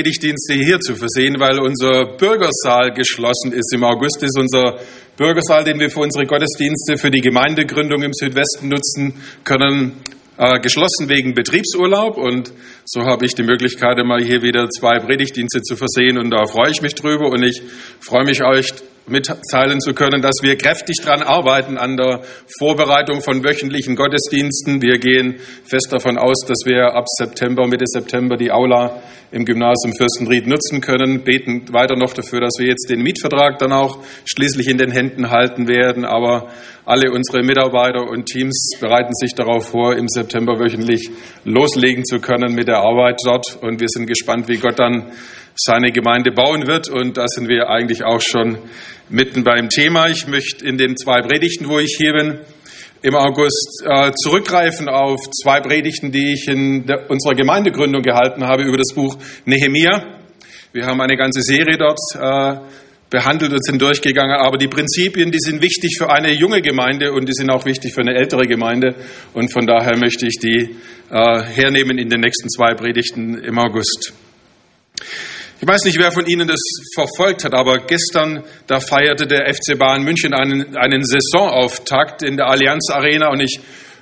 Predigtdienste hier zu versehen, weil unser Bürgersaal geschlossen ist. Im August ist unser Bürgersaal, den wir für unsere Gottesdienste für die Gemeindegründung im Südwesten nutzen können, äh, geschlossen wegen Betriebsurlaub. Und so habe ich die Möglichkeit, mal hier wieder zwei Predigtdienste zu versehen. Und da freue ich mich drüber. Und ich freue mich, euch mitteilen zu können, dass wir kräftig daran arbeiten an der Vorbereitung von wöchentlichen Gottesdiensten. Wir gehen fest davon aus, dass wir ab September, Mitte September die Aula im Gymnasium Fürstenried nutzen können, beten weiter noch dafür, dass wir jetzt den Mietvertrag dann auch schließlich in den Händen halten werden. Aber alle unsere Mitarbeiter und Teams bereiten sich darauf vor, im September wöchentlich loslegen zu können mit der Arbeit dort. Und wir sind gespannt, wie Gott dann seine Gemeinde bauen wird. Und da sind wir eigentlich auch schon mitten beim Thema. Ich möchte in den zwei Predigten, wo ich hier bin, im August äh, zurückgreifen auf zwei Predigten, die ich in der, unserer Gemeindegründung gehalten habe über das Buch Nehemia. Wir haben eine ganze Serie dort äh, behandelt und sind durchgegangen, aber die Prinzipien, die sind wichtig für eine junge Gemeinde und die sind auch wichtig für eine ältere Gemeinde und von daher möchte ich die äh, hernehmen in den nächsten zwei Predigten im August. Ich weiß nicht, wer von Ihnen das verfolgt hat, aber gestern, da feierte der FC Bayern München einen, einen Saisonauftakt in der Allianz Arena und ich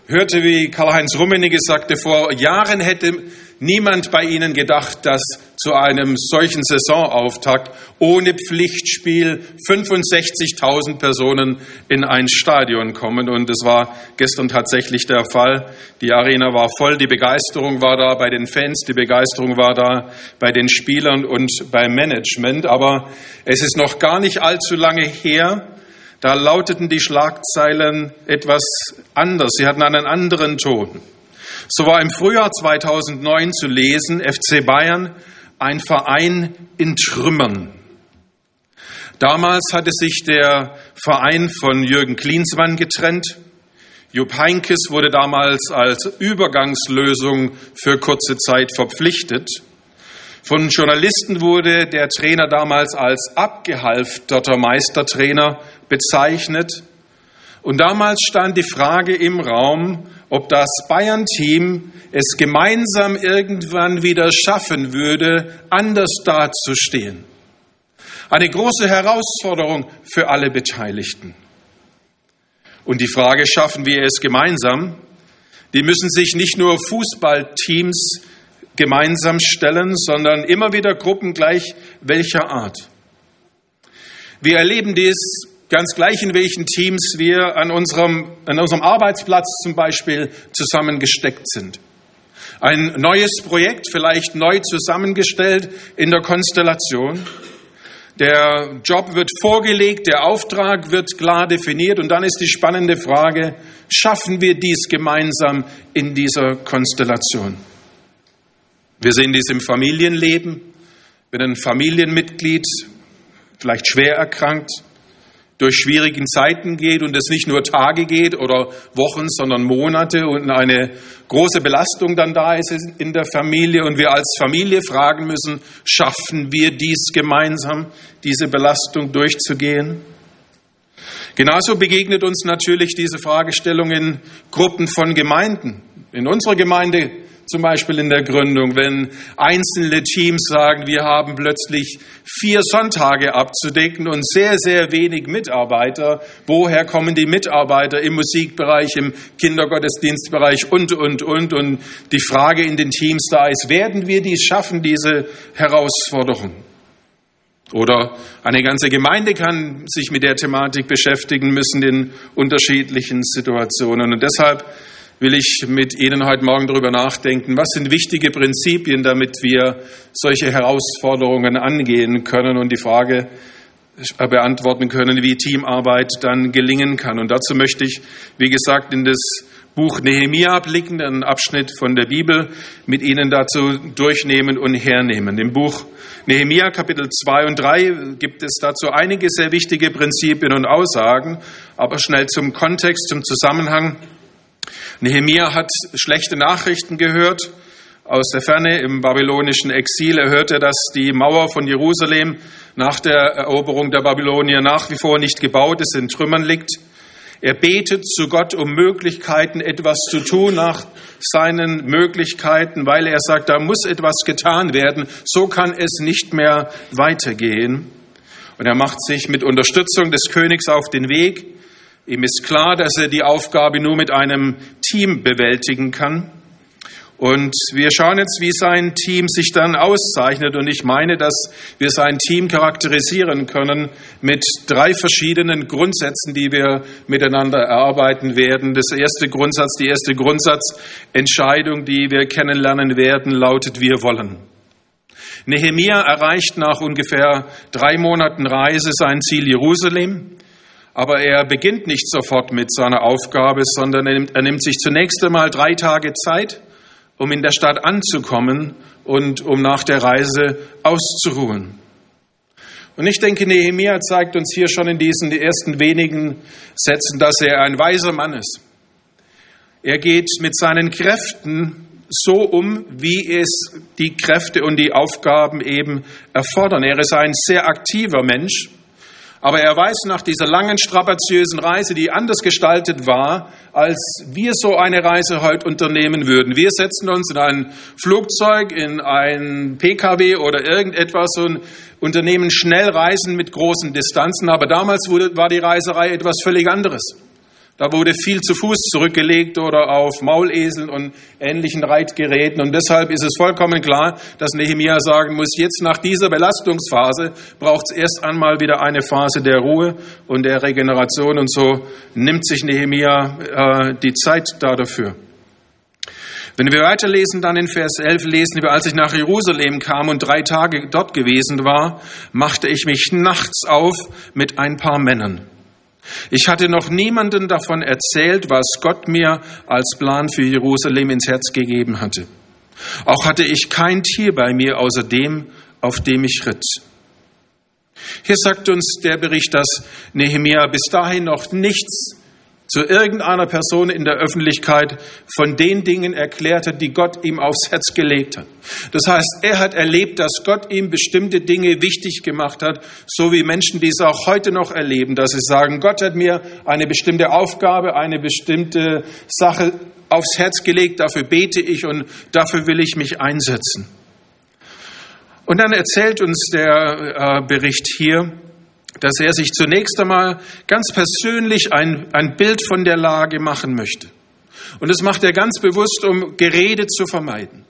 hörte, wie Karl-Heinz Rummenigge sagte, vor Jahren hätte niemand bei ihnen gedacht, dass zu einem solchen Saisonauftakt ohne Pflichtspiel 65.000 Personen in ein Stadion kommen. Und es war gestern tatsächlich der Fall. Die Arena war voll, die Begeisterung war da bei den Fans, die Begeisterung war da bei den Spielern und beim Management. Aber es ist noch gar nicht allzu lange her, da lauteten die Schlagzeilen etwas anders. Sie hatten einen anderen Ton. So war im Frühjahr 2009 zu lesen, FC Bayern, ein Verein in Trümmern. Damals hatte sich der Verein von Jürgen Klinsmann getrennt. Jupp Heinkes wurde damals als Übergangslösung für kurze Zeit verpflichtet. Von Journalisten wurde der Trainer damals als abgehalfterter Meistertrainer bezeichnet. Und damals stand die Frage im Raum, ob das Bayern-Team es gemeinsam irgendwann wieder schaffen würde, anders dazustehen. Eine große Herausforderung für alle Beteiligten. Und die Frage, schaffen wir es gemeinsam? Die müssen sich nicht nur Fußballteams gemeinsam stellen, sondern immer wieder Gruppen gleich welcher Art. Wir erleben dies ganz gleich, in welchen Teams wir an unserem, an unserem Arbeitsplatz zum Beispiel zusammengesteckt sind. Ein neues Projekt, vielleicht neu zusammengestellt in der Konstellation. Der Job wird vorgelegt, der Auftrag wird klar definiert und dann ist die spannende Frage, schaffen wir dies gemeinsam in dieser Konstellation? Wir sehen dies im Familienleben, wenn ein Familienmitglied vielleicht schwer erkrankt, durch schwierigen Zeiten geht und es nicht nur Tage geht oder Wochen, sondern Monate und eine große Belastung dann da ist in der Familie und wir als Familie fragen müssen, schaffen wir dies gemeinsam, diese Belastung durchzugehen? Genauso begegnet uns natürlich diese Fragestellung in Gruppen von Gemeinden. In unserer Gemeinde zum Beispiel in der Gründung, wenn einzelne Teams sagen, wir haben plötzlich vier Sonntage abzudecken und sehr, sehr wenig Mitarbeiter. Woher kommen die Mitarbeiter im Musikbereich, im Kindergottesdienstbereich und, und, und? Und die Frage in den Teams da ist, werden wir dies schaffen, diese Herausforderung? Oder eine ganze Gemeinde kann sich mit der Thematik beschäftigen müssen in unterschiedlichen Situationen. Und deshalb will ich mit Ihnen heute Morgen darüber nachdenken, was sind wichtige Prinzipien, damit wir solche Herausforderungen angehen können und die Frage beantworten können, wie Teamarbeit dann gelingen kann. Und dazu möchte ich, wie gesagt, in das Buch Nehemia blicken, einen Abschnitt von der Bibel mit Ihnen dazu durchnehmen und hernehmen. Im Buch Nehemia Kapitel 2 und 3 gibt es dazu einige sehr wichtige Prinzipien und Aussagen, aber schnell zum Kontext, zum Zusammenhang. Nehemia hat schlechte Nachrichten gehört aus der Ferne im babylonischen Exil. Er hörte, dass die Mauer von Jerusalem nach der Eroberung der Babylonier nach wie vor nicht gebaut ist, in Trümmern liegt. Er betet zu Gott um Möglichkeiten, etwas zu tun nach seinen Möglichkeiten, weil er sagt, da muss etwas getan werden. So kann es nicht mehr weitergehen. Und er macht sich mit Unterstützung des Königs auf den Weg. Ihm ist klar, dass er die Aufgabe nur mit einem Team bewältigen kann. Und wir schauen jetzt, wie sein Team sich dann auszeichnet. Und ich meine, dass wir sein Team charakterisieren können mit drei verschiedenen Grundsätzen, die wir miteinander erarbeiten werden. Das erste Grundsatz, die erste Grundsatzentscheidung, die wir kennenlernen werden, lautet, wir wollen. Nehemia erreicht nach ungefähr drei Monaten Reise sein Ziel Jerusalem. Aber er beginnt nicht sofort mit seiner Aufgabe, sondern er nimmt, er nimmt sich zunächst einmal drei Tage Zeit, um in der Stadt anzukommen und um nach der Reise auszuruhen. Und ich denke, Nehemiah zeigt uns hier schon in diesen ersten wenigen Sätzen, dass er ein weiser Mann ist. Er geht mit seinen Kräften so um, wie es die Kräfte und die Aufgaben eben erfordern. Er ist ein sehr aktiver Mensch. Aber er weiß nach dieser langen, strapaziösen Reise, die anders gestaltet war, als wir so eine Reise heute unternehmen würden. Wir setzen uns in ein Flugzeug, in ein Pkw oder irgendetwas und unternehmen schnell Reisen mit großen Distanzen. Aber damals war die Reiserei etwas völlig anderes. Da wurde viel zu Fuß zurückgelegt oder auf Mauleseln und ähnlichen Reitgeräten. Und deshalb ist es vollkommen klar, dass Nehemiah sagen muss, jetzt nach dieser Belastungsphase braucht es erst einmal wieder eine Phase der Ruhe und der Regeneration. Und so nimmt sich Nehemiah äh, die Zeit da dafür. Wenn wir weiterlesen, dann in Vers 11 lesen wir, als ich nach Jerusalem kam und drei Tage dort gewesen war, machte ich mich nachts auf mit ein paar Männern. Ich hatte noch niemanden davon erzählt, was Gott mir als Plan für Jerusalem ins Herz gegeben hatte. Auch hatte ich kein Tier bei mir außer dem, auf dem ich ritt. Hier sagt uns der Bericht, dass Nehemia bis dahin noch nichts zu irgendeiner Person in der Öffentlichkeit von den Dingen erklärt hat, die Gott ihm aufs Herz gelegt hat. Das heißt, er hat erlebt, dass Gott ihm bestimmte Dinge wichtig gemacht hat, so wie Menschen dies auch heute noch erleben, dass sie sagen, Gott hat mir eine bestimmte Aufgabe, eine bestimmte Sache aufs Herz gelegt, dafür bete ich und dafür will ich mich einsetzen. Und dann erzählt uns der äh, Bericht hier, dass er sich zunächst einmal ganz persönlich ein, ein Bild von der Lage machen möchte. Und das macht er ganz bewusst, um Gerede zu vermeiden.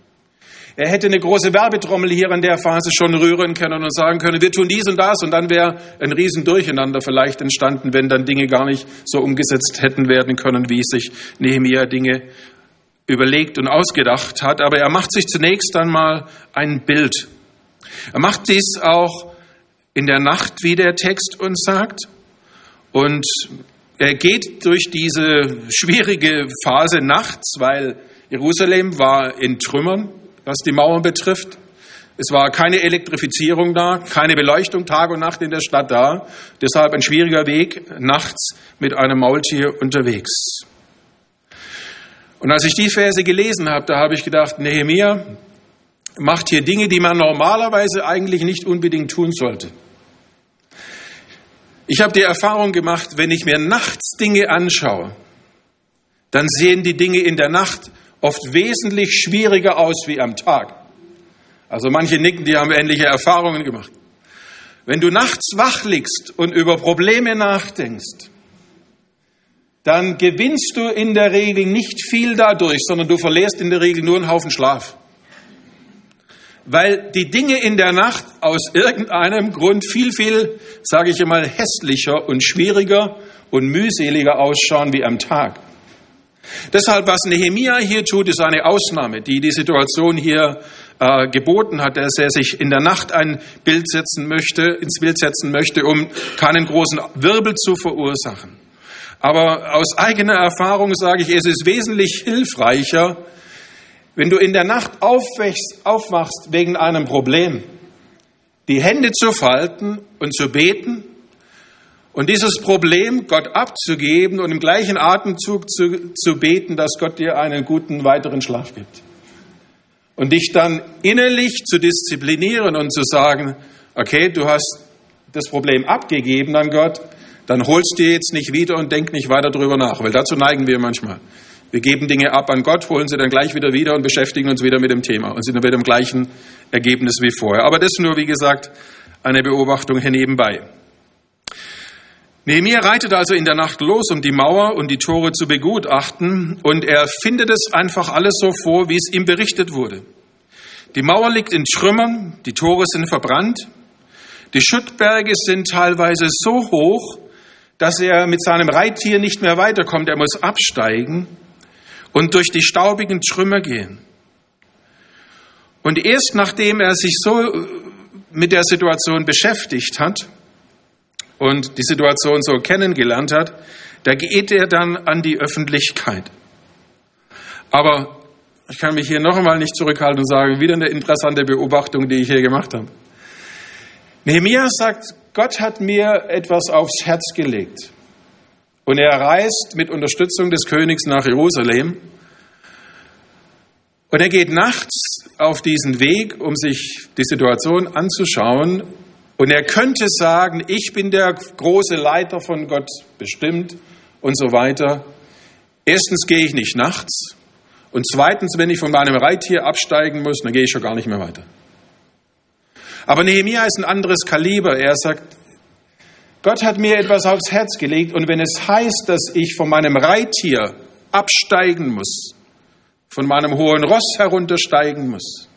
Er hätte eine große Werbetrommel hier in der Phase schon rühren können und sagen können, wir tun dies und das und dann wäre ein Riesendurcheinander vielleicht entstanden, wenn dann Dinge gar nicht so umgesetzt hätten werden können, wie sich Nehemiah Dinge überlegt und ausgedacht hat. Aber er macht sich zunächst einmal ein Bild. Er macht dies auch in der Nacht, wie der Text uns sagt. Und er geht durch diese schwierige Phase nachts, weil Jerusalem war in Trümmern, was die Mauern betrifft. Es war keine Elektrifizierung da, keine Beleuchtung Tag und Nacht in der Stadt da. Deshalb ein schwieriger Weg, nachts mit einem Maultier unterwegs. Und als ich die Verse gelesen habe, da habe ich gedacht, Nehemiah macht hier Dinge, die man normalerweise eigentlich nicht unbedingt tun sollte. Ich habe die Erfahrung gemacht, wenn ich mir nachts Dinge anschaue, dann sehen die Dinge in der Nacht oft wesentlich schwieriger aus wie am Tag. Also manche nicken, die haben ähnliche Erfahrungen gemacht. Wenn du nachts wach liegst und über Probleme nachdenkst, dann gewinnst du in der Regel nicht viel dadurch, sondern du verlierst in der Regel nur einen Haufen Schlaf weil die Dinge in der Nacht aus irgendeinem Grund viel, viel, sage ich einmal, hässlicher und schwieriger und mühseliger ausschauen wie am Tag. Deshalb, was Nehemia hier tut, ist eine Ausnahme, die die Situation hier äh, geboten hat, dass er sich in der Nacht ein Bild setzen möchte, ins Bild setzen möchte, um keinen großen Wirbel zu verursachen. Aber aus eigener Erfahrung sage ich, es ist wesentlich hilfreicher, wenn du in der Nacht aufwächst, aufwachst wegen einem Problem, die Hände zu falten und zu beten und dieses Problem Gott abzugeben und im gleichen Atemzug zu, zu beten, dass Gott dir einen guten weiteren Schlaf gibt. Und dich dann innerlich zu disziplinieren und zu sagen, okay, du hast das Problem abgegeben an Gott, dann holst du jetzt nicht wieder und denk nicht weiter drüber nach, weil dazu neigen wir manchmal. Wir geben Dinge ab an Gott, holen sie dann gleich wieder wieder und beschäftigen uns wieder mit dem Thema und sind dann wieder im gleichen Ergebnis wie vorher. Aber das nur, wie gesagt, eine Beobachtung hier nebenbei. Nehemiah reitet also in der Nacht los, um die Mauer und die Tore zu begutachten, und er findet es einfach alles so vor, wie es ihm berichtet wurde. Die Mauer liegt in Trümmern, die Tore sind verbrannt, die Schuttberge sind teilweise so hoch, dass er mit seinem Reittier nicht mehr weiterkommt. Er muss absteigen und durch die staubigen Trümmer gehen. Und erst nachdem er sich so mit der Situation beschäftigt hat und die Situation so kennengelernt hat, da geht er dann an die Öffentlichkeit. Aber ich kann mich hier noch einmal nicht zurückhalten und sagen, wieder eine interessante Beobachtung, die ich hier gemacht habe. Nehemiah sagt, Gott hat mir etwas aufs Herz gelegt. Und er reist mit Unterstützung des Königs nach Jerusalem. Und er geht nachts auf diesen Weg, um sich die Situation anzuschauen. Und er könnte sagen, ich bin der große Leiter von Gott bestimmt und so weiter. Erstens gehe ich nicht nachts. Und zweitens, wenn ich von meinem Reittier absteigen muss, dann gehe ich schon gar nicht mehr weiter. Aber Nehemiah ist ein anderes Kaliber. Er sagt, Gott hat mir etwas aufs Herz gelegt und wenn es heißt, dass ich von meinem Reittier absteigen muss, von meinem hohen Ross heruntersteigen muss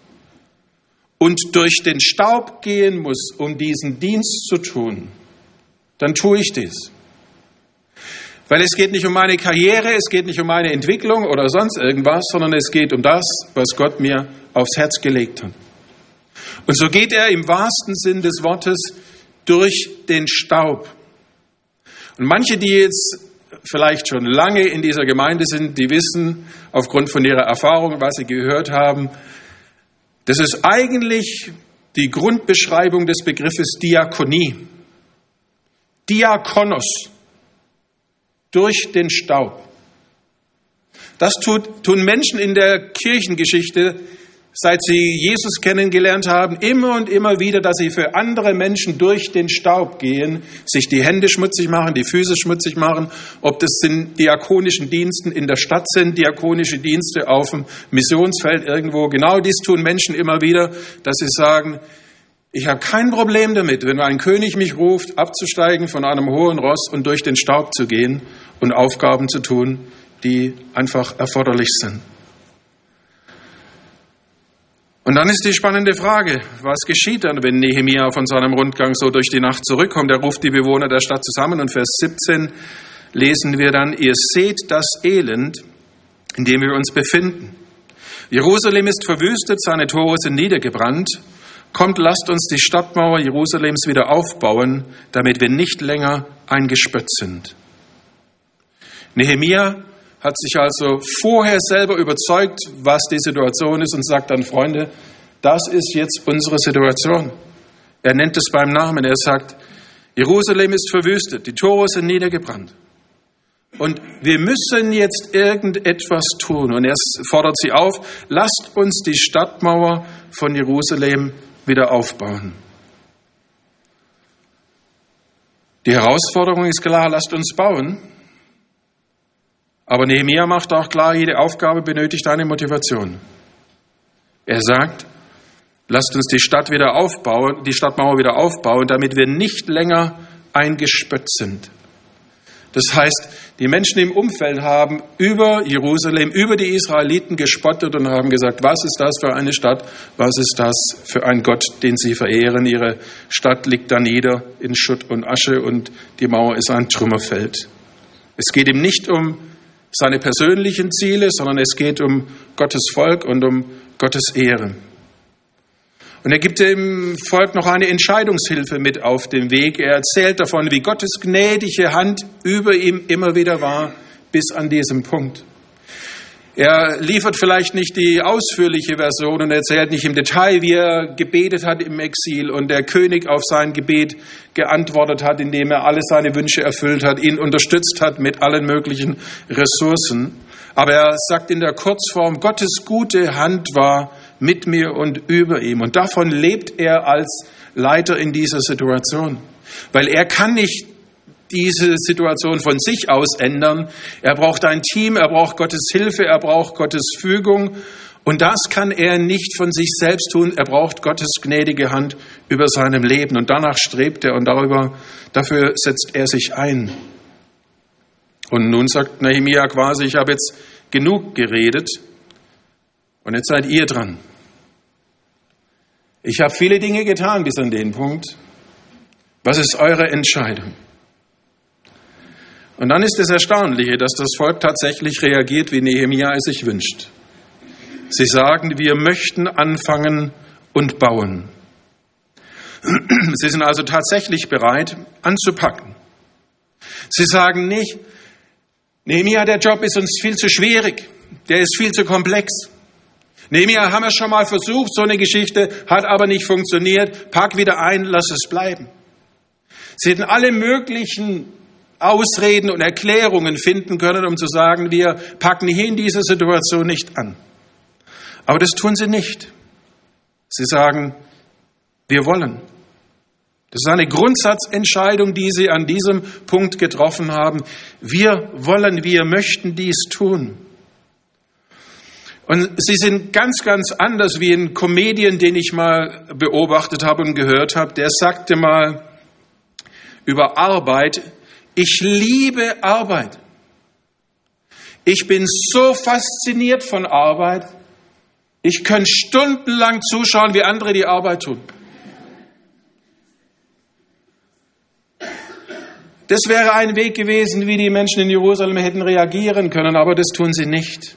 und durch den Staub gehen muss, um diesen Dienst zu tun, dann tue ich dies. Weil es geht nicht um meine Karriere, es geht nicht um meine Entwicklung oder sonst irgendwas, sondern es geht um das, was Gott mir aufs Herz gelegt hat. Und so geht er im wahrsten Sinn des Wortes durch den Staub. Und manche, die jetzt vielleicht schon lange in dieser Gemeinde sind, die wissen aufgrund von ihrer Erfahrung, was sie gehört haben, das ist eigentlich die Grundbeschreibung des Begriffes Diakonie. Diakonos, durch den Staub. Das tut, tun Menschen in der Kirchengeschichte seit sie Jesus kennengelernt haben, immer und immer wieder, dass sie für andere Menschen durch den Staub gehen, sich die Hände schmutzig machen, die Füße schmutzig machen, ob das in diakonischen Diensten in der Stadt sind, diakonische Dienste auf dem Missionsfeld irgendwo. Genau dies tun Menschen immer wieder, dass sie sagen, ich habe kein Problem damit, wenn ein König mich ruft, abzusteigen von einem hohen Ross und durch den Staub zu gehen und Aufgaben zu tun, die einfach erforderlich sind. Und dann ist die spannende Frage, was geschieht dann, wenn Nehemia von seinem Rundgang so durch die Nacht zurückkommt? Er ruft die Bewohner der Stadt zusammen und Vers 17 lesen wir dann, ihr seht das Elend, in dem wir uns befinden. Jerusalem ist verwüstet, seine Tore sind niedergebrannt. Kommt, lasst uns die Stadtmauer Jerusalems wieder aufbauen, damit wir nicht länger eingespött sind. Nehemia hat sich also vorher selber überzeugt, was die Situation ist und sagt dann, Freunde, das ist jetzt unsere Situation. Er nennt es beim Namen. Er sagt, Jerusalem ist verwüstet, die Tore sind niedergebrannt. Und wir müssen jetzt irgendetwas tun. Und er fordert sie auf, lasst uns die Stadtmauer von Jerusalem wieder aufbauen. Die Herausforderung ist klar, lasst uns bauen. Aber Nehemiah macht auch klar, jede Aufgabe benötigt eine Motivation. Er sagt, lasst uns die Stadt wieder aufbauen, die Stadtmauer wieder aufbauen, damit wir nicht länger eingespött sind. Das heißt, die Menschen im Umfeld haben über Jerusalem, über die Israeliten gespottet und haben gesagt, was ist das für eine Stadt, was ist das für ein Gott, den sie verehren. Ihre Stadt liegt da nieder in Schutt und Asche und die Mauer ist ein Trümmerfeld. Es geht ihm nicht um seine persönlichen Ziele, sondern es geht um Gottes Volk und um Gottes Ehre. Und er gibt dem Volk noch eine Entscheidungshilfe mit auf den Weg. Er erzählt davon, wie Gottes gnädige Hand über ihm immer wieder war, bis an diesem Punkt. Er liefert vielleicht nicht die ausführliche Version und erzählt nicht im Detail, wie er gebetet hat im Exil und der König auf sein Gebet geantwortet hat, indem er alle seine Wünsche erfüllt hat, ihn unterstützt hat mit allen möglichen Ressourcen. Aber er sagt in der Kurzform, Gottes gute Hand war mit mir und über ihm. Und davon lebt er als Leiter in dieser Situation. Weil er kann nicht diese Situation von sich aus ändern. Er braucht ein Team, er braucht Gottes Hilfe, er braucht Gottes Fügung. Und das kann er nicht von sich selbst tun. Er braucht Gottes gnädige Hand über seinem Leben. Und danach strebt er und darüber, dafür setzt er sich ein. Und nun sagt Nehemiah quasi, ich habe jetzt genug geredet und jetzt seid ihr dran. Ich habe viele Dinge getan bis an den Punkt. Was ist eure Entscheidung? Und dann ist es Erstaunliche, dass das Volk tatsächlich reagiert, wie Nehemiah es sich wünscht. Sie sagen, wir möchten anfangen und bauen. Sie sind also tatsächlich bereit anzupacken. Sie sagen nicht, Nehemiah, der Job ist uns viel zu schwierig, der ist viel zu komplex. Nehemiah haben wir schon mal versucht, so eine Geschichte hat aber nicht funktioniert. Pack wieder ein, lass es bleiben. Sie hätten alle möglichen Ausreden und Erklärungen finden können, um zu sagen, wir packen hier in dieser Situation nicht an. Aber das tun sie nicht. Sie sagen, wir wollen. Das ist eine Grundsatzentscheidung, die sie an diesem Punkt getroffen haben. Wir wollen, wir möchten dies tun. Und sie sind ganz, ganz anders wie ein Comedian, den ich mal beobachtet habe und gehört habe. Der sagte mal über Arbeit, ich liebe Arbeit. Ich bin so fasziniert von Arbeit. Ich könnte stundenlang zuschauen, wie andere die Arbeit tun. Das wäre ein Weg gewesen, wie die Menschen in Jerusalem hätten reagieren können, aber das tun sie nicht.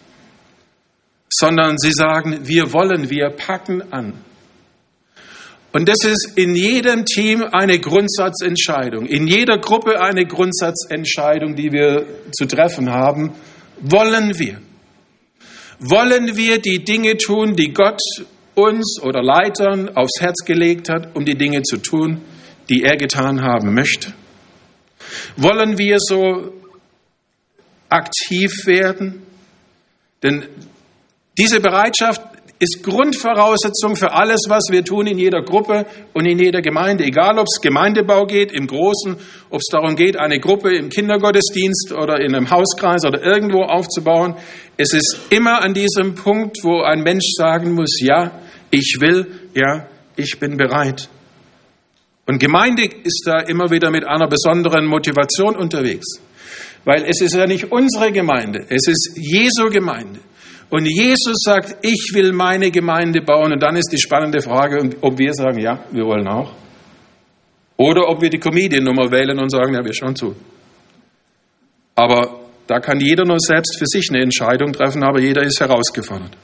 Sondern sie sagen, wir wollen, wir packen an. Und das ist in jedem Team eine Grundsatzentscheidung, in jeder Gruppe eine Grundsatzentscheidung, die wir zu treffen haben. Wollen wir? Wollen wir die Dinge tun, die Gott uns oder Leitern aufs Herz gelegt hat, um die Dinge zu tun, die er getan haben möchte? Wollen wir so aktiv werden? Denn diese Bereitschaft ist Grundvoraussetzung für alles, was wir tun in jeder Gruppe und in jeder Gemeinde. Egal, ob es Gemeindebau geht, im Großen, ob es darum geht, eine Gruppe im Kindergottesdienst oder in einem Hauskreis oder irgendwo aufzubauen. Es ist immer an diesem Punkt, wo ein Mensch sagen muss, ja, ich will, ja, ich bin bereit. Und Gemeinde ist da immer wieder mit einer besonderen Motivation unterwegs. Weil es ist ja nicht unsere Gemeinde, es ist Jesu Gemeinde. Und Jesus sagt, ich will meine Gemeinde bauen. Und dann ist die spannende Frage, ob wir sagen, ja, wir wollen auch. Oder ob wir die Comedian-Nummer wählen und sagen, ja, wir schauen zu. Aber da kann jeder nur selbst für sich eine Entscheidung treffen, aber jeder ist herausgefordert.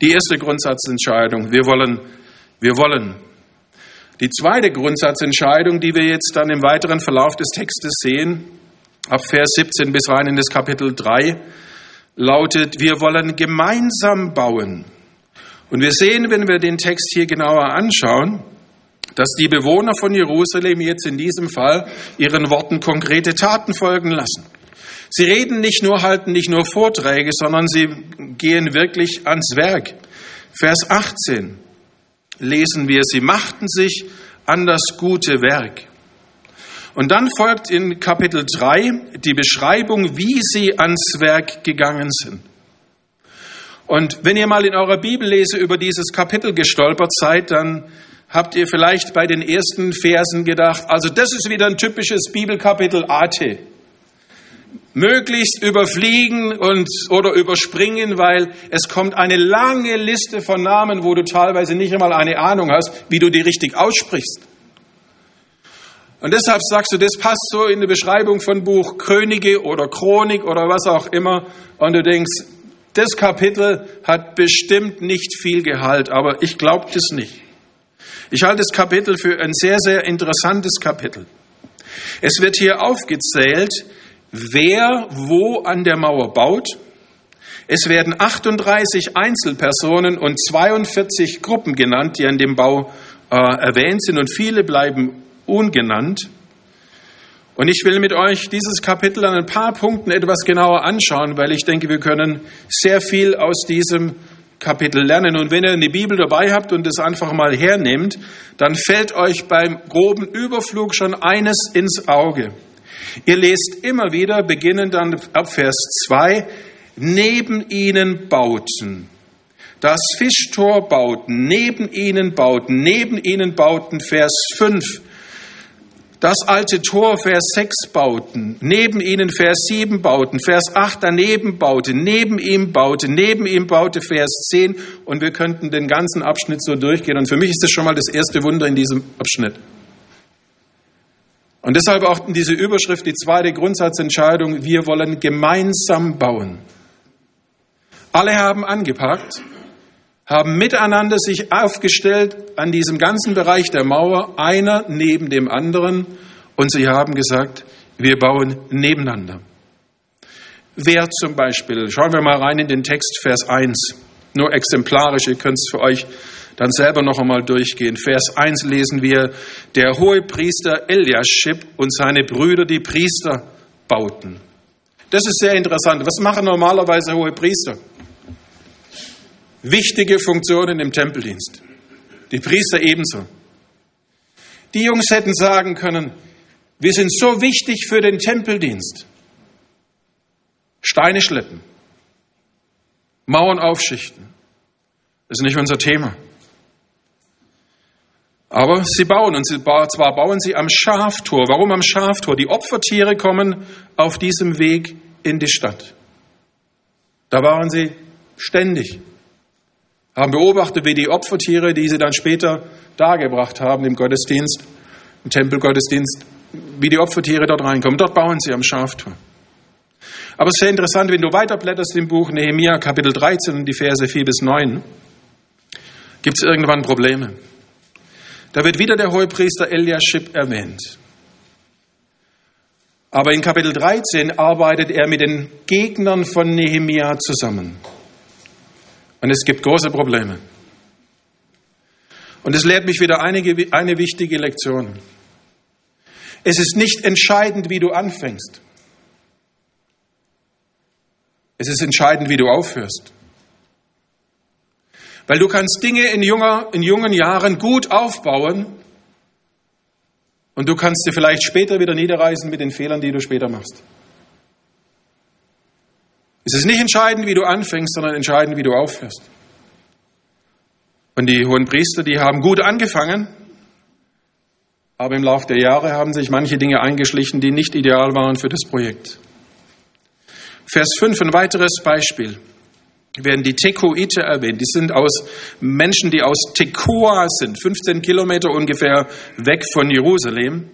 Die erste Grundsatzentscheidung, wir wollen, wir wollen. Die zweite Grundsatzentscheidung, die wir jetzt dann im weiteren Verlauf des Textes sehen, ab Vers 17 bis rein in das Kapitel 3, lautet, wir wollen gemeinsam bauen. Und wir sehen, wenn wir den Text hier genauer anschauen, dass die Bewohner von Jerusalem jetzt in diesem Fall ihren Worten konkrete Taten folgen lassen. Sie reden nicht nur, halten nicht nur Vorträge, sondern sie gehen wirklich ans Werk. Vers 18 lesen wir, sie machten sich an das gute Werk. Und dann folgt in Kapitel 3 die Beschreibung, wie sie ans Werk gegangen sind. Und wenn ihr mal in eurer Bibellese über dieses Kapitel gestolpert seid, dann habt ihr vielleicht bei den ersten Versen gedacht, also das ist wieder ein typisches Bibelkapitel AT. Möglichst überfliegen und oder überspringen, weil es kommt eine lange Liste von Namen, wo du teilweise nicht einmal eine Ahnung hast, wie du die richtig aussprichst. Und deshalb sagst du, das passt so in die Beschreibung von Buch Könige oder Chronik oder was auch immer. Und du denkst, das Kapitel hat bestimmt nicht viel Gehalt, aber ich glaube das nicht. Ich halte das Kapitel für ein sehr, sehr interessantes Kapitel. Es wird hier aufgezählt, wer wo an der Mauer baut. Es werden 38 Einzelpersonen und 42 Gruppen genannt, die an dem Bau äh, erwähnt sind und viele bleiben ungenannt. Und ich will mit euch dieses Kapitel an ein paar Punkten etwas genauer anschauen, weil ich denke, wir können sehr viel aus diesem Kapitel lernen. Und wenn ihr eine Bibel dabei habt und es einfach mal hernehmt, dann fällt euch beim groben Überflug schon eines ins Auge. Ihr lest immer wieder, beginnend dann ab Vers 2, neben ihnen bauten. Das Fischtor bauten, neben ihnen bauten, neben ihnen bauten, Vers 5. Das alte Tor, Vers 6 bauten, neben ihnen Vers 7 bauten, Vers 8 daneben baute, neben ihm baute, neben ihm baute, Vers 10 und wir könnten den ganzen Abschnitt so durchgehen. Und für mich ist das schon mal das erste Wunder in diesem Abschnitt. Und deshalb auch diese Überschrift, die zweite Grundsatzentscheidung, wir wollen gemeinsam bauen. Alle haben angepackt, haben miteinander sich aufgestellt an diesem ganzen Bereich der Mauer, einer neben dem anderen, und sie haben gesagt, wir bauen nebeneinander. Wer zum Beispiel, schauen wir mal rein in den Text, Vers 1, nur exemplarisch, ihr könnt es für euch dann selber noch einmal durchgehen. Vers 1 lesen wir, der hohe Priester Eliashib und seine Brüder, die Priester, bauten. Das ist sehr interessant. Was machen normalerweise hohe Priester? Wichtige Funktionen im Tempeldienst. Die Priester ebenso. Die Jungs hätten sagen können, wir sind so wichtig für den Tempeldienst. Steine schleppen, Mauern aufschichten. Das ist nicht unser Thema. Aber sie bauen, und zwar bauen sie am Schaftor. Warum am Schaftor? Die Opfertiere kommen auf diesem Weg in die Stadt. Da waren sie ständig, haben beobachtet, wie die Opfertiere, die sie dann später dargebracht haben im Gottesdienst, im Tempelgottesdienst, wie die Opfertiere dort reinkommen. Dort bauen sie am Schaftor. Aber es ist sehr interessant, wenn du weiterblätterst im Buch Nehemia Kapitel 13 und die Verse 4 bis 9, gibt es irgendwann Probleme. Da wird wieder der Hohepriester Eliashib erwähnt. Aber in Kapitel 13 arbeitet er mit den Gegnern von Nehemia zusammen. Und es gibt große Probleme. Und es lehrt mich wieder einige, eine wichtige Lektion. Es ist nicht entscheidend, wie du anfängst. Es ist entscheidend, wie du aufhörst. Weil du kannst Dinge in, junger, in jungen Jahren gut aufbauen und du kannst sie vielleicht später wieder niederreißen mit den Fehlern, die du später machst. Es ist nicht entscheidend, wie du anfängst, sondern entscheidend, wie du aufhörst. Und die hohen Priester, die haben gut angefangen, aber im Laufe der Jahre haben sich manche Dinge eingeschlichen, die nicht ideal waren für das Projekt. Vers 5, ein weiteres Beispiel werden die Tekoite erwähnt. Die sind aus Menschen, die aus Tekoa sind, 15 Kilometer ungefähr weg von Jerusalem.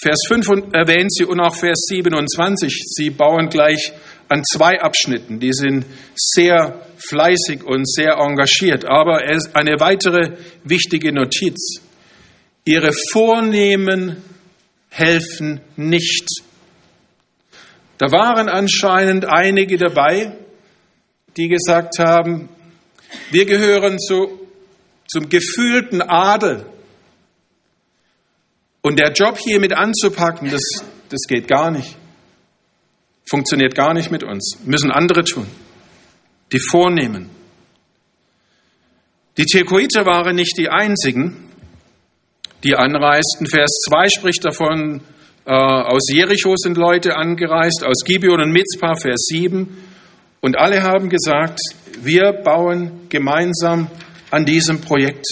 Vers 5 erwähnt sie und auch Vers 27. Sie bauen gleich an zwei Abschnitten. Die sind sehr fleißig und sehr engagiert. Aber eine weitere wichtige Notiz. Ihre Vornehmen helfen nicht. Da waren anscheinend einige dabei, die gesagt haben, wir gehören zu, zum gefühlten Adel. Und der Job hier mit anzupacken, das, das geht gar nicht. Funktioniert gar nicht mit uns. Müssen andere tun. Die Vornehmen. Die Tekoiter waren nicht die einzigen, die anreisten. Vers 2 spricht davon, äh, aus Jericho sind Leute angereist, aus Gibeon und Mitzpah, Vers 7. Und alle haben gesagt, wir bauen gemeinsam an diesem Projekt.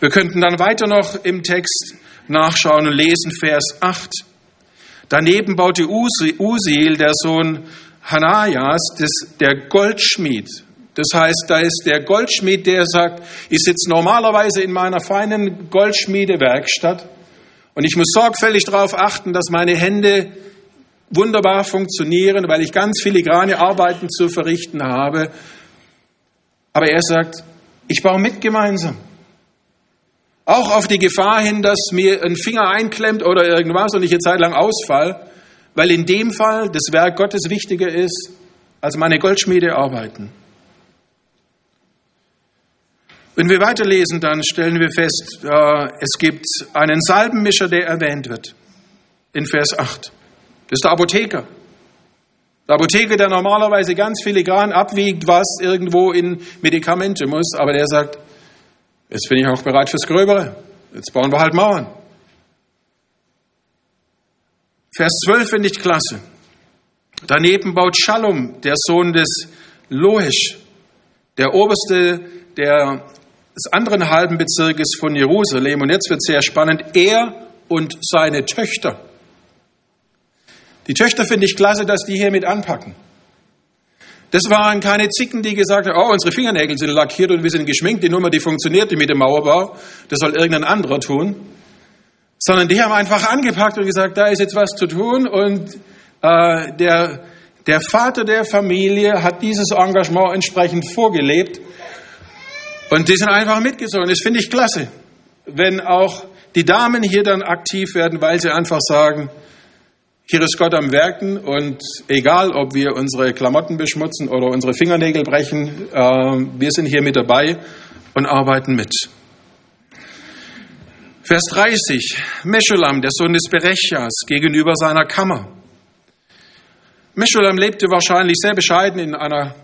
Wir könnten dann weiter noch im Text nachschauen und lesen, Vers 8. Daneben baute Usiel, der Sohn Hanayas, der Goldschmied. Das heißt, da ist der Goldschmied, der sagt, ich sitze normalerweise in meiner feinen Goldschmiedewerkstatt und ich muss sorgfältig darauf achten, dass meine Hände wunderbar funktionieren, weil ich ganz filigrane Arbeiten zu verrichten habe. Aber er sagt, ich baue mit gemeinsam. Auch auf die Gefahr hin, dass mir ein Finger einklemmt oder irgendwas und ich eine Zeit lang ausfall, weil in dem Fall das Werk Gottes wichtiger ist als meine Goldschmiedearbeiten. Wenn wir weiterlesen, dann stellen wir fest, es gibt einen Salbenmischer, der erwähnt wird in Vers 8. Das ist der Apotheker. Der Apotheker, der normalerweise ganz filigran abwiegt, was irgendwo in Medikamente muss, aber der sagt, jetzt bin ich auch bereit fürs Gröbere. Jetzt bauen wir halt Mauern. Vers 12 finde ich klasse. Daneben baut Shalom, der Sohn des Loesch, der Oberste der, des anderen halben Bezirkes von Jerusalem. Und jetzt wird sehr spannend. Er und seine Töchter. Die Töchter finde ich klasse, dass die hier mit anpacken. Das waren keine Zicken, die gesagt haben, oh, unsere Fingernägel sind lackiert und wir sind geschminkt, die Nummer, die funktioniert mit dem Mauerbau, das soll irgendein anderer tun. Sondern die haben einfach angepackt und gesagt, da ist jetzt was zu tun und äh, der, der Vater der Familie hat dieses Engagement entsprechend vorgelebt und die sind einfach mitgezogen. Das finde ich klasse, wenn auch die Damen hier dann aktiv werden, weil sie einfach sagen, hier ist Gott am Werken und egal, ob wir unsere Klamotten beschmutzen oder unsere Fingernägel brechen, äh, wir sind hier mit dabei und arbeiten mit. Vers 30. Meschulam, der Sohn des Berechas, gegenüber seiner Kammer. Meschulam lebte wahrscheinlich sehr bescheiden in einer,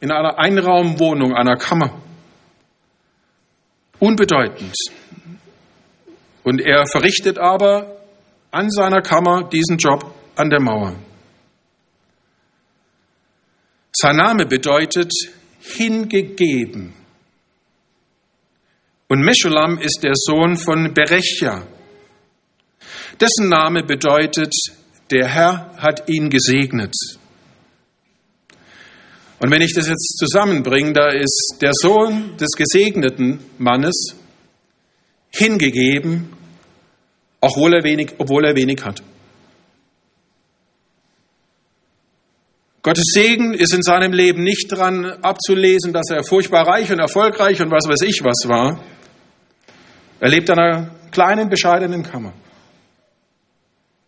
in einer Einraumwohnung, einer Kammer. Unbedeutend. Und er verrichtet aber an seiner Kammer diesen Job an der Mauer. Sein Name bedeutet hingegeben. Und Meschulam ist der Sohn von Berechia. Dessen Name bedeutet, der Herr hat ihn gesegnet. Und wenn ich das jetzt zusammenbringe, da ist der Sohn des gesegneten Mannes hingegeben obwohl er wenig, obwohl er wenig hat. Gottes Segen ist in seinem Leben nicht daran abzulesen, dass er furchtbar reich und erfolgreich und was weiß ich was war. Er lebt in einer kleinen, bescheidenen Kammer.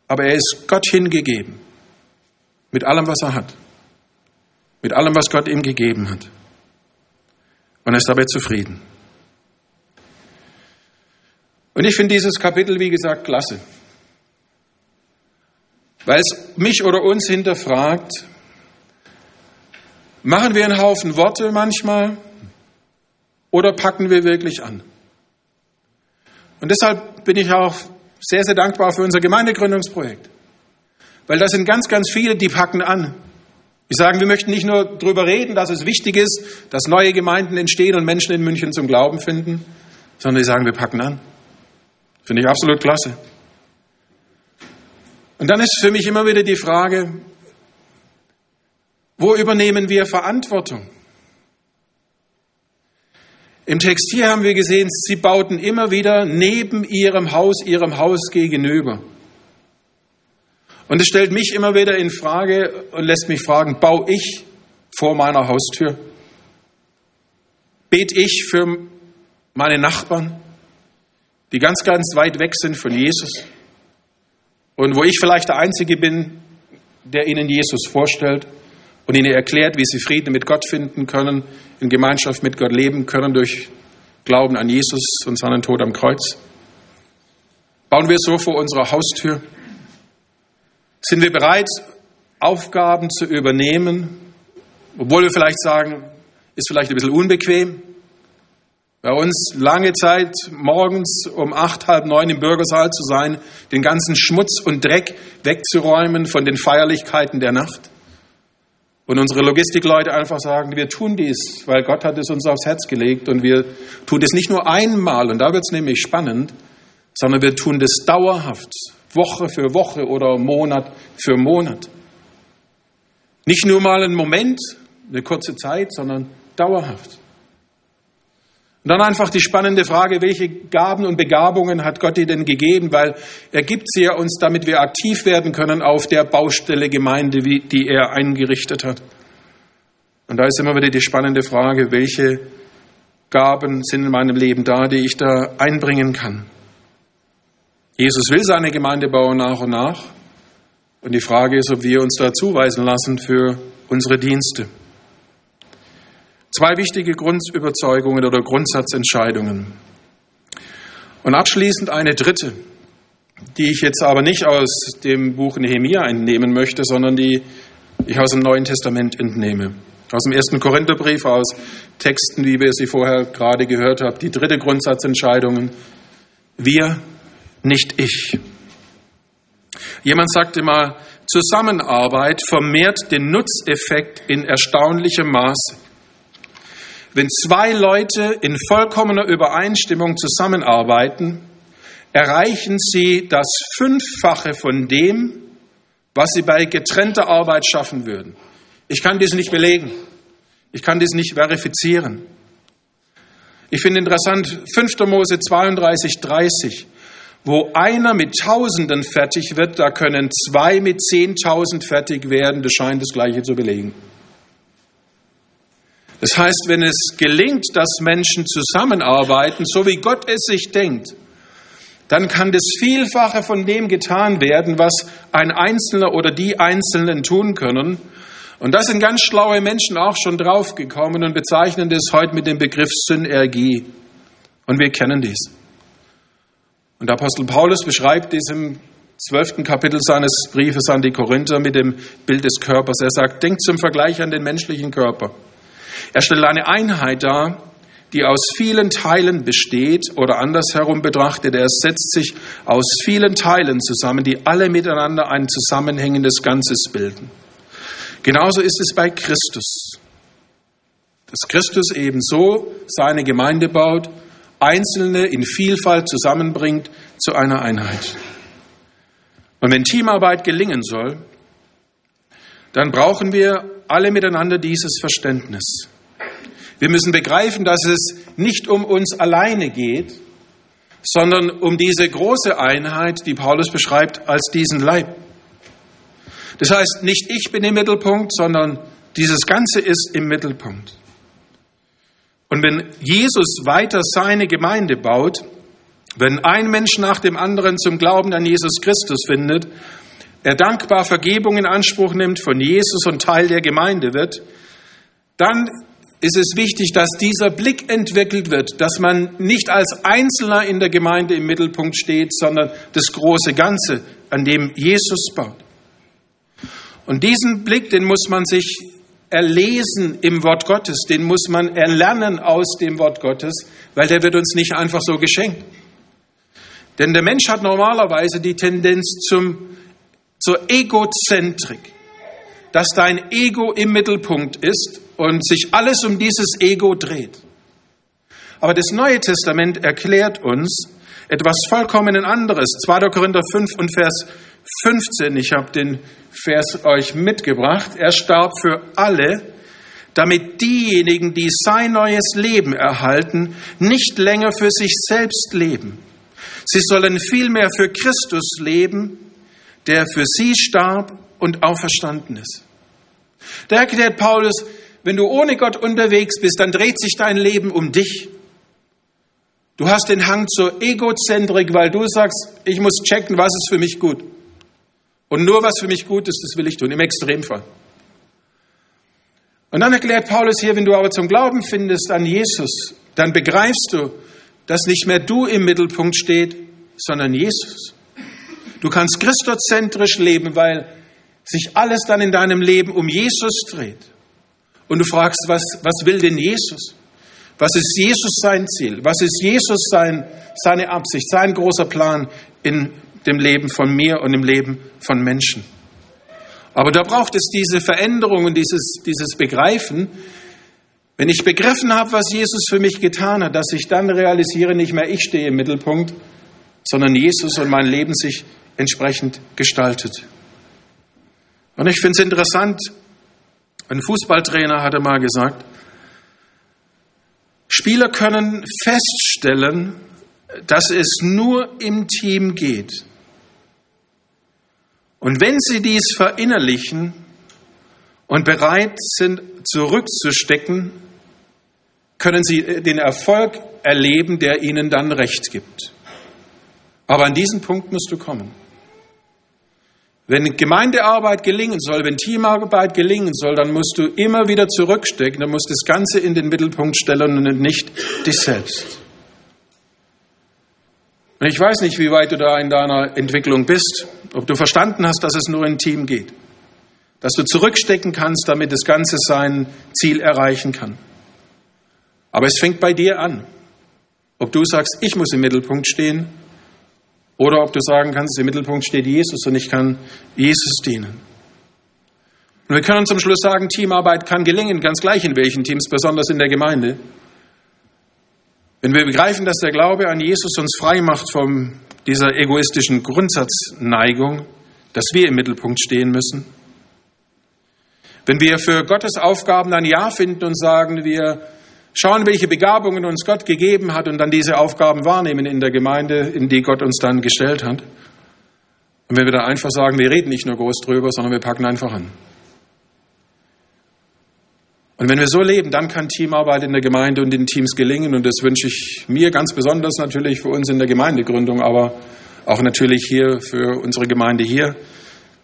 Aber er ist Gott hingegeben. Mit allem, was er hat. Mit allem, was Gott ihm gegeben hat. Und er ist dabei zufrieden. Und ich finde dieses Kapitel, wie gesagt, klasse. Weil es mich oder uns hinterfragt, machen wir einen Haufen Worte manchmal oder packen wir wirklich an? Und deshalb bin ich auch sehr, sehr dankbar für unser Gemeindegründungsprojekt. Weil da sind ganz, ganz viele, die packen an. Die sagen, wir möchten nicht nur darüber reden, dass es wichtig ist, dass neue Gemeinden entstehen und Menschen in München zum Glauben finden, sondern die sagen, wir packen an. Finde ich absolut klasse. Und dann ist für mich immer wieder die Frage, wo übernehmen wir Verantwortung? Im Text hier haben wir gesehen, sie bauten immer wieder neben ihrem Haus, ihrem Haus gegenüber. Und es stellt mich immer wieder in Frage und lässt mich fragen, baue ich vor meiner Haustür? Bete ich für meine Nachbarn? Die ganz, ganz weit weg sind von Jesus und wo ich vielleicht der Einzige bin, der ihnen Jesus vorstellt und ihnen erklärt, wie sie Frieden mit Gott finden können, in Gemeinschaft mit Gott leben können durch Glauben an Jesus und seinen Tod am Kreuz. Bauen wir so vor unserer Haustür? Sind wir bereit, Aufgaben zu übernehmen, obwohl wir vielleicht sagen, ist vielleicht ein bisschen unbequem, bei uns lange Zeit morgens um acht, halb neun im Bürgersaal zu sein, den ganzen Schmutz und Dreck wegzuräumen von den Feierlichkeiten der Nacht. Und unsere Logistikleute einfach sagen, wir tun dies, weil Gott hat es uns aufs Herz gelegt und wir tun das nicht nur einmal, und da wird es nämlich spannend, sondern wir tun das dauerhaft, Woche für Woche oder Monat für Monat. Nicht nur mal einen Moment, eine kurze Zeit, sondern dauerhaft. Und dann einfach die spannende Frage, welche Gaben und Begabungen hat Gott dir denn gegeben? Weil er gibt sie ja uns, damit wir aktiv werden können auf der Baustelle Gemeinde, die er eingerichtet hat. Und da ist immer wieder die spannende Frage, welche Gaben sind in meinem Leben da, die ich da einbringen kann. Jesus will seine Gemeinde bauen nach und nach. Und die Frage ist, ob wir uns da zuweisen lassen für unsere Dienste. Zwei wichtige Grundüberzeugungen oder Grundsatzentscheidungen. Und abschließend eine dritte, die ich jetzt aber nicht aus dem Buch Nehemia entnehmen möchte, sondern die ich aus dem Neuen Testament entnehme. Aus dem ersten Korintherbrief, aus Texten, wie wir sie vorher gerade gehört haben. Die dritte Grundsatzentscheidung, wir, nicht ich. Jemand sagte mal, Zusammenarbeit vermehrt den Nutzeffekt in erstaunlichem Maße. Wenn zwei Leute in vollkommener Übereinstimmung zusammenarbeiten, erreichen sie das Fünffache von dem, was sie bei getrennter Arbeit schaffen würden. Ich kann dies nicht belegen. Ich kann dies nicht verifizieren. Ich finde interessant, 5. Mose 32, 30. Wo einer mit Tausenden fertig wird, da können zwei mit Zehntausend fertig werden. Das scheint das Gleiche zu belegen. Das heißt, wenn es gelingt, dass Menschen zusammenarbeiten, so wie Gott es sich denkt, dann kann das Vielfache von dem getan werden, was ein Einzelner oder die Einzelnen tun können. Und da sind ganz schlaue Menschen auch schon draufgekommen und bezeichnen das heute mit dem Begriff Synergie. Und wir kennen dies. Und Apostel Paulus beschreibt dies im zwölften Kapitel seines Briefes an die Korinther mit dem Bild des Körpers. Er sagt, denkt zum Vergleich an den menschlichen Körper. Er stellt eine Einheit dar, die aus vielen Teilen besteht oder andersherum betrachtet, er setzt sich aus vielen Teilen zusammen, die alle miteinander ein zusammenhängendes Ganzes bilden. Genauso ist es bei Christus. Dass Christus ebenso seine Gemeinde baut Einzelne in Vielfalt zusammenbringt zu einer Einheit. Und wenn Teamarbeit gelingen soll, dann brauchen wir alle miteinander dieses Verständnis. Wir müssen begreifen, dass es nicht um uns alleine geht, sondern um diese große Einheit, die Paulus beschreibt als diesen Leib. Das heißt, nicht ich bin im Mittelpunkt, sondern dieses Ganze ist im Mittelpunkt. Und wenn Jesus weiter seine Gemeinde baut, wenn ein Mensch nach dem anderen zum Glauben an Jesus Christus findet, er dankbar Vergebung in Anspruch nimmt von Jesus und Teil der Gemeinde wird, dann ist es wichtig, dass dieser Blick entwickelt wird, dass man nicht als Einzelner in der Gemeinde im Mittelpunkt steht, sondern das große Ganze, an dem Jesus baut. Und diesen Blick, den muss man sich erlesen im Wort Gottes, den muss man erlernen aus dem Wort Gottes, weil der wird uns nicht einfach so geschenkt. Denn der Mensch hat normalerweise die Tendenz zum, zur Egozentrik, dass dein Ego im Mittelpunkt ist und sich alles um dieses Ego dreht. Aber das Neue Testament erklärt uns etwas vollkommen anderes. 2. Korinther 5 und Vers 15, ich habe den Vers euch mitgebracht. Er starb für alle, damit diejenigen, die sein neues Leben erhalten, nicht länger für sich selbst leben. Sie sollen vielmehr für Christus leben, der für sie starb und auferstanden ist. Da erklärt Paulus, wenn du ohne Gott unterwegs bist, dann dreht sich dein Leben um dich. Du hast den Hang zur Egozentrik, weil du sagst, ich muss checken, was ist für mich gut. Und nur was für mich gut ist, das will ich tun, im Extremfall. Und dann erklärt Paulus hier, wenn du aber zum Glauben findest an Jesus, dann begreifst du, dass nicht mehr du im Mittelpunkt steht, sondern Jesus. Du kannst christozentrisch leben, weil sich alles dann in deinem Leben um Jesus dreht. Und du fragst, was, was will denn Jesus? Was ist Jesus sein Ziel? Was ist Jesus sein, seine Absicht, sein großer Plan in dem Leben von mir und im Leben von Menschen. Aber da braucht es diese Veränderung und dieses, dieses Begreifen. Wenn ich begriffen habe, was Jesus für mich getan hat, dass ich dann realisiere, nicht mehr ich stehe im Mittelpunkt, sondern Jesus und mein Leben sich entsprechend gestaltet. Und ich finde es interessant, ein Fußballtrainer hatte mal gesagt, Spieler können feststellen, dass es nur im Team geht. Und wenn sie dies verinnerlichen und bereit sind, zurückzustecken, können sie den Erfolg erleben, der ihnen dann Recht gibt. Aber an diesen Punkt musst du kommen. Wenn Gemeindearbeit gelingen soll, wenn Teamarbeit gelingen soll, dann musst du immer wieder zurückstecken, dann musst du das Ganze in den Mittelpunkt stellen und nicht dich selbst. Und ich weiß nicht, wie weit du da in deiner Entwicklung bist, ob du verstanden hast, dass es nur im Team geht, dass du zurückstecken kannst, damit das Ganze sein Ziel erreichen kann. Aber es fängt bei dir an, ob du sagst, ich muss im Mittelpunkt stehen Oder ob du sagen kannst, im Mittelpunkt steht Jesus und ich kann Jesus dienen. Und wir können zum Schluss sagen, Teamarbeit kann gelingen, ganz gleich in welchen Teams, besonders in der Gemeinde. Wenn wir begreifen, dass der Glaube an Jesus uns frei macht von dieser egoistischen Grundsatzneigung, dass wir im Mittelpunkt stehen müssen. Wenn wir für Gottes Aufgaben ein Ja finden und sagen, wir schauen, welche Begabungen uns Gott gegeben hat und dann diese Aufgaben wahrnehmen in der Gemeinde, in die Gott uns dann gestellt hat. Und wenn wir da einfach sagen, wir reden nicht nur groß drüber, sondern wir packen einfach an. Und wenn wir so leben, dann kann Teamarbeit in der Gemeinde und in Teams gelingen. Und das wünsche ich mir ganz besonders natürlich für uns in der Gemeindegründung, aber auch natürlich hier für unsere Gemeinde hier,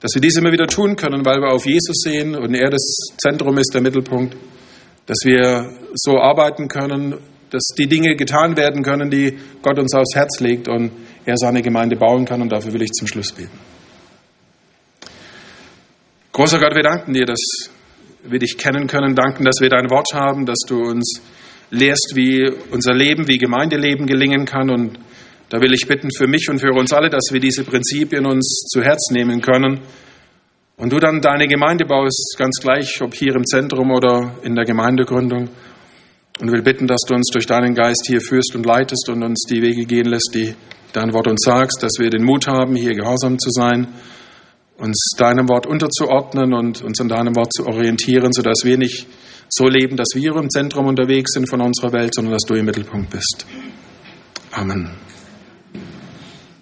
dass wir dies immer wieder tun können, weil wir auf Jesus sehen und er das Zentrum ist, der Mittelpunkt dass wir so arbeiten können, dass die Dinge getan werden können, die Gott uns aufs Herz legt und er seine Gemeinde bauen kann. Und dafür will ich zum Schluss beten. Großer Gott, wir danken dir, dass wir dich kennen können, danken, dass wir dein Wort haben, dass du uns lehrst, wie unser Leben, wie Gemeindeleben gelingen kann. Und da will ich bitten für mich und für uns alle, dass wir diese Prinzipien uns zu Herz nehmen können und du dann deine Gemeinde baust, ganz gleich, ob hier im Zentrum oder in der Gemeindegründung. Und will bitten, dass du uns durch deinen Geist hier führst und leitest und uns die Wege gehen lässt, die dein Wort uns sagst, dass wir den Mut haben, hier gehorsam zu sein, uns deinem Wort unterzuordnen und uns an deinem Wort zu orientieren, sodass wir nicht so leben, dass wir im Zentrum unterwegs sind von unserer Welt, sondern dass du im Mittelpunkt bist. Amen.